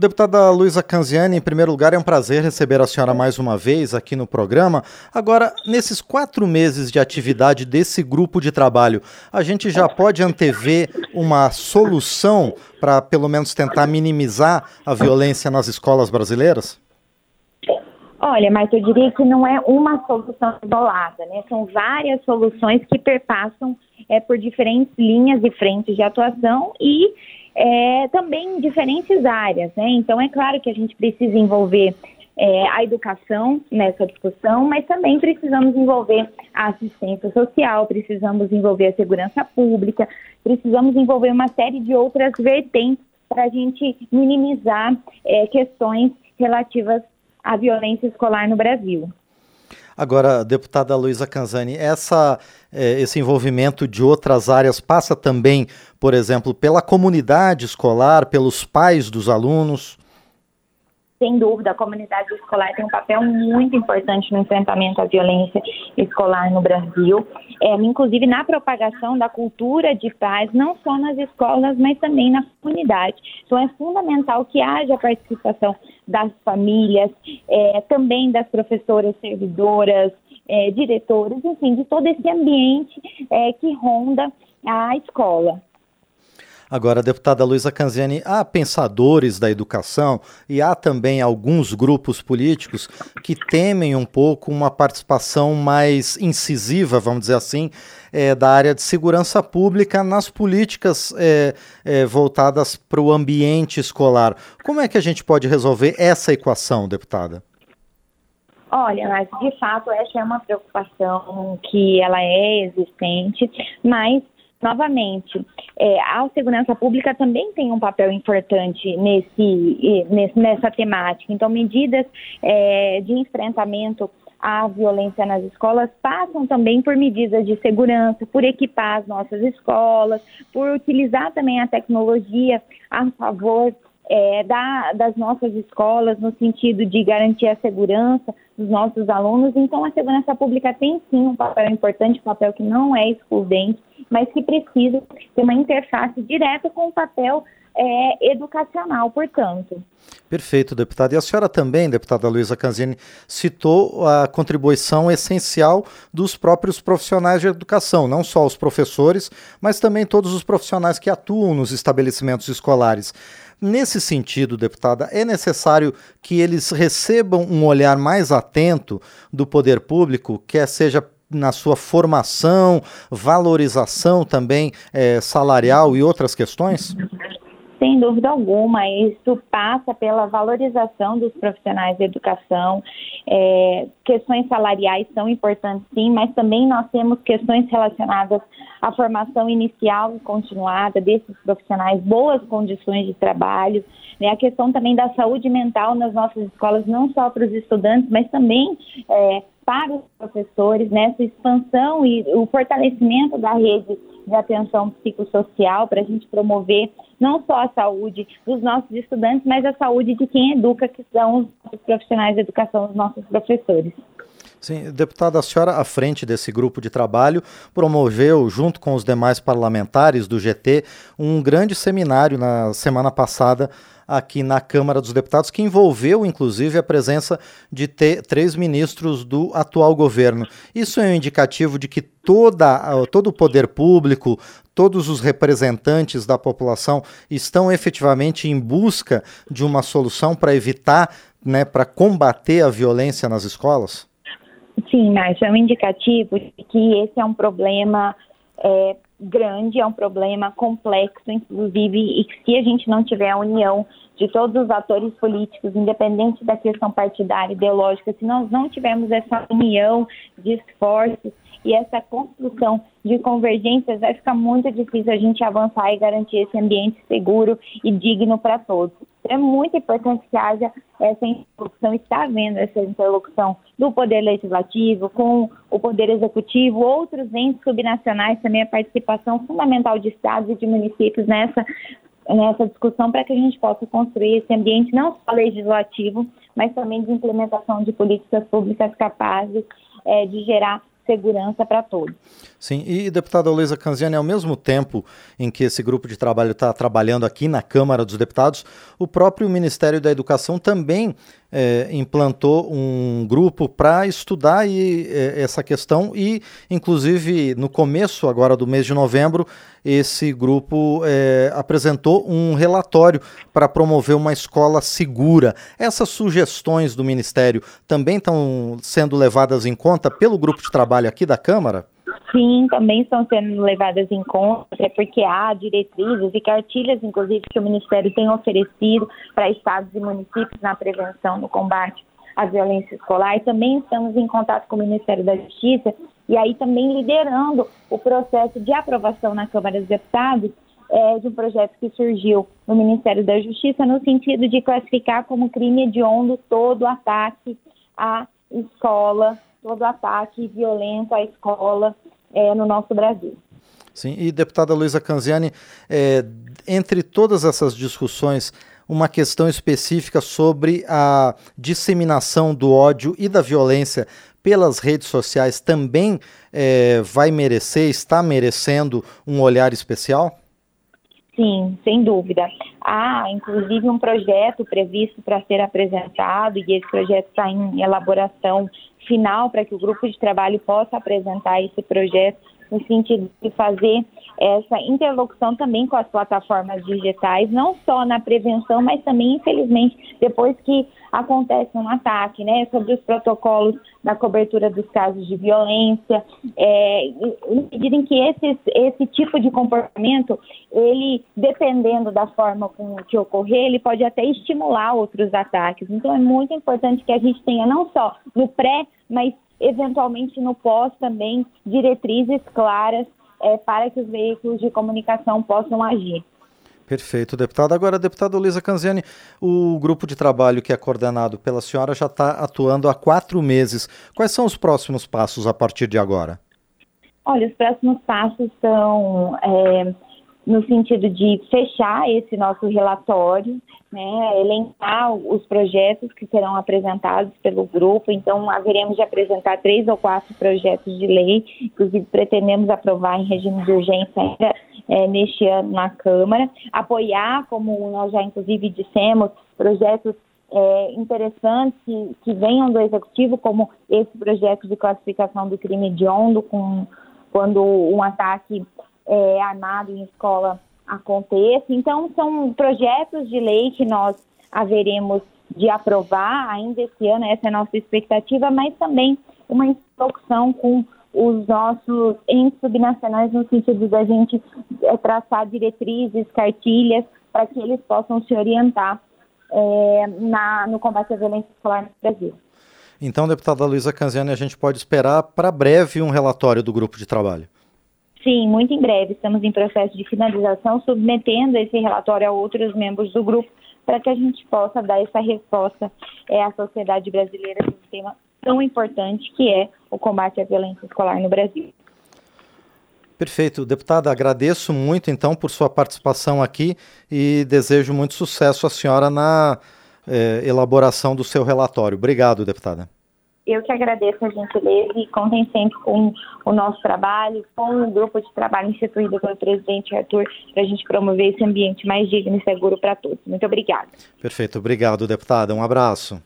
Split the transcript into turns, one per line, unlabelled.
deputada Luísa Canziani, em primeiro lugar, é um prazer receber a senhora mais uma vez aqui no programa. Agora, nesses quatro meses de atividade desse grupo de trabalho, a gente já pode antever uma solução para, pelo menos, tentar minimizar a violência nas escolas brasileiras?
Olha, mas eu diria que não é uma solução isolada, né? São várias soluções que perpassam é, por diferentes linhas e frentes de atuação e é, também em diferentes áreas. Né? Então, é claro que a gente precisa envolver é, a educação nessa discussão, mas também precisamos envolver a assistência social, precisamos envolver a segurança pública, precisamos envolver uma série de outras vertentes para a gente minimizar é, questões relativas à violência escolar no Brasil.
Agora, deputada Luísa Canzani, essa, é, esse envolvimento de outras áreas passa também, por exemplo, pela comunidade escolar, pelos pais dos alunos?
Sem dúvida, a comunidade escolar tem um papel muito importante no enfrentamento à violência escolar no Brasil, é, inclusive na propagação da cultura de paz, não só nas escolas, mas também na comunidade. Então, é fundamental que haja a participação das famílias, é, também das professoras servidoras, é, diretoras, enfim, de todo esse ambiente é, que ronda a escola.
Agora, deputada Luísa Canziani, há pensadores da educação e há também alguns grupos políticos que temem um pouco uma participação mais incisiva, vamos dizer assim, é, da área de segurança pública nas políticas é, é, voltadas para o ambiente escolar. Como é que a gente pode resolver essa equação, deputada?
Olha, mas de fato essa é uma preocupação que ela é existente, mas novamente, é, a segurança pública também tem um papel importante nesse, nesse nessa temática. Então, medidas é, de enfrentamento à violência nas escolas passam também por medidas de segurança, por equipar as nossas escolas, por utilizar também a tecnologia a favor é, da, das nossas escolas no sentido de garantir a segurança dos nossos alunos. Então, a segurança pública tem sim um papel importante, um papel que não é excludente, mas que precisa ter uma interface direta com o papel é, educacional, portanto.
Perfeito, deputada. E a senhora também, deputada Luísa Canzini, citou a contribuição essencial dos próprios profissionais de educação, não só os professores, mas também todos os profissionais que atuam nos estabelecimentos escolares. Nesse sentido, deputada, é necessário que eles recebam um olhar mais atento do poder público, quer seja na sua formação, valorização também é, salarial e outras questões?
Sem dúvida alguma, isso passa pela valorização dos profissionais de educação. É, questões salariais são importantes, sim, mas também nós temos questões relacionadas à formação inicial e continuada desses profissionais, boas condições de trabalho, né, a questão também da saúde mental nas nossas escolas, não só para os estudantes, mas também é, para os professores, nessa né, expansão e o fortalecimento da rede de atenção psicossocial para a gente promover não só a saúde dos nossos estudantes, mas a saúde de quem educa, que são os profissionais de educação, os nossos professores.
Sim, deputada, a senhora, à frente desse grupo de trabalho, promoveu, junto com os demais parlamentares do GT, um grande seminário na semana passada aqui na Câmara dos Deputados, que envolveu, inclusive, a presença de três ministros do atual governo. Isso é um indicativo de que toda, todo o poder público, todos os representantes da população estão efetivamente em busca de uma solução para evitar, né, para combater a violência nas escolas?
Sim, Márcio, é um indicativo de que esse é um problema é, grande, é um problema complexo, inclusive, e que se a gente não tiver a união de todos os atores políticos, independente da questão partidária, ideológica, se nós não tivermos essa união de esforços e essa construção de convergências, vai ficar muito difícil a gente avançar e garantir esse ambiente seguro e digno para todos. É muito importante que haja essa interlocução, está havendo essa interlocução do Poder Legislativo com o Poder Executivo, outros entes subnacionais também, a participação fundamental de estados e de municípios nessa, nessa discussão para que a gente possa construir esse ambiente não só legislativo, mas também de implementação de políticas públicas capazes é, de gerar segurança para todos.
Sim, e deputada Luísa Canziani, ao mesmo tempo em que esse grupo de trabalho está trabalhando aqui na Câmara dos Deputados, o próprio Ministério da Educação também é, implantou um grupo para estudar e, é, essa questão e, inclusive, no começo agora do mês de novembro, esse grupo é, apresentou um relatório para promover uma escola segura. Essas sugestões do Ministério também estão sendo levadas em conta pelo grupo de trabalho aqui da Câmara?
Sim, também estão sendo levadas em conta, é porque há diretrizes e cartilhas, inclusive, que o Ministério tem oferecido para estados e municípios na prevenção, no combate à violência escolar. E também estamos em contato com o Ministério da Justiça e aí também liderando o processo de aprovação na Câmara dos Deputados é, de um projeto que surgiu no Ministério da Justiça no sentido de classificar como crime hediondo todo ataque à escola, todo ataque violento à escola é, no nosso Brasil.
Sim, e deputada Luísa Canziani, é, entre todas essas discussões, uma questão específica sobre a disseminação do ódio e da violência pelas redes sociais também é, vai merecer, está merecendo um olhar especial?
Sim, sem dúvida. Há, inclusive, um projeto previsto para ser apresentado e esse projeto está em elaboração final para que o grupo de trabalho possa apresentar esse projeto no sentido de fazer essa interlocução também com as plataformas digitais, não só na prevenção, mas também, infelizmente, depois que acontece um ataque, né, sobre os protocolos da cobertura dos casos de violência, é, na medida em que esse, esse tipo de comportamento, ele, dependendo da forma com que ocorrer, ele pode até estimular outros ataques. Então, é muito importante que a gente tenha não só no pré, mas eventualmente no pós também diretrizes claras é, para que os veículos de comunicação possam agir.
Perfeito, deputado. Agora, deputada Luísa Canziani, o grupo de trabalho que é coordenado pela senhora já está atuando há quatro meses. Quais são os próximos passos a partir de agora?
Olha, os próximos passos são é, no sentido de fechar esse nosso relatório, né, elencar os projetos que serão apresentados pelo grupo. Então, haveremos de apresentar três ou quatro projetos de lei, inclusive pretendemos aprovar em regime de urgência ainda é, neste ano na Câmara. Apoiar, como nós já inclusive dissemos, projetos é, interessantes que, que, venham do Executivo, como esse projeto de classificação do crime hediondo, com, quando um ataque é, armado em escola aconteça. Então, são projetos de lei que nós haveremos de aprovar ainda esse ano, essa é a nossa expectativa, mas também uma interlocução com os nossos entes subnacionais no sentido da gente é, traçar diretrizes, cartilhas, para que eles possam se orientar é, na, no combate à violência escolar no Brasil.
Então, deputada Luísa Canziani, a gente pode esperar para breve um relatório do grupo de trabalho.
Sim, muito em breve. Estamos em processo de finalização, submetendo esse relatório a outros membros do grupo para que a gente possa dar essa resposta é, à sociedade brasileira de um tema tão importante que é o combate à violência escolar no Brasil.
Perfeito. Deputada, agradeço muito então por sua participação aqui e desejo muito sucesso à senhora na eh, elaboração do seu relatório. Obrigado, deputada.
Eu que agradeço a gentileza e contem sempre com o nosso trabalho, com o grupo de trabalho instituído pelo presidente Arthur, para a gente promover esse ambiente mais digno e seguro para todos. Muito obrigada.
Perfeito, obrigado, deputada. Um abraço.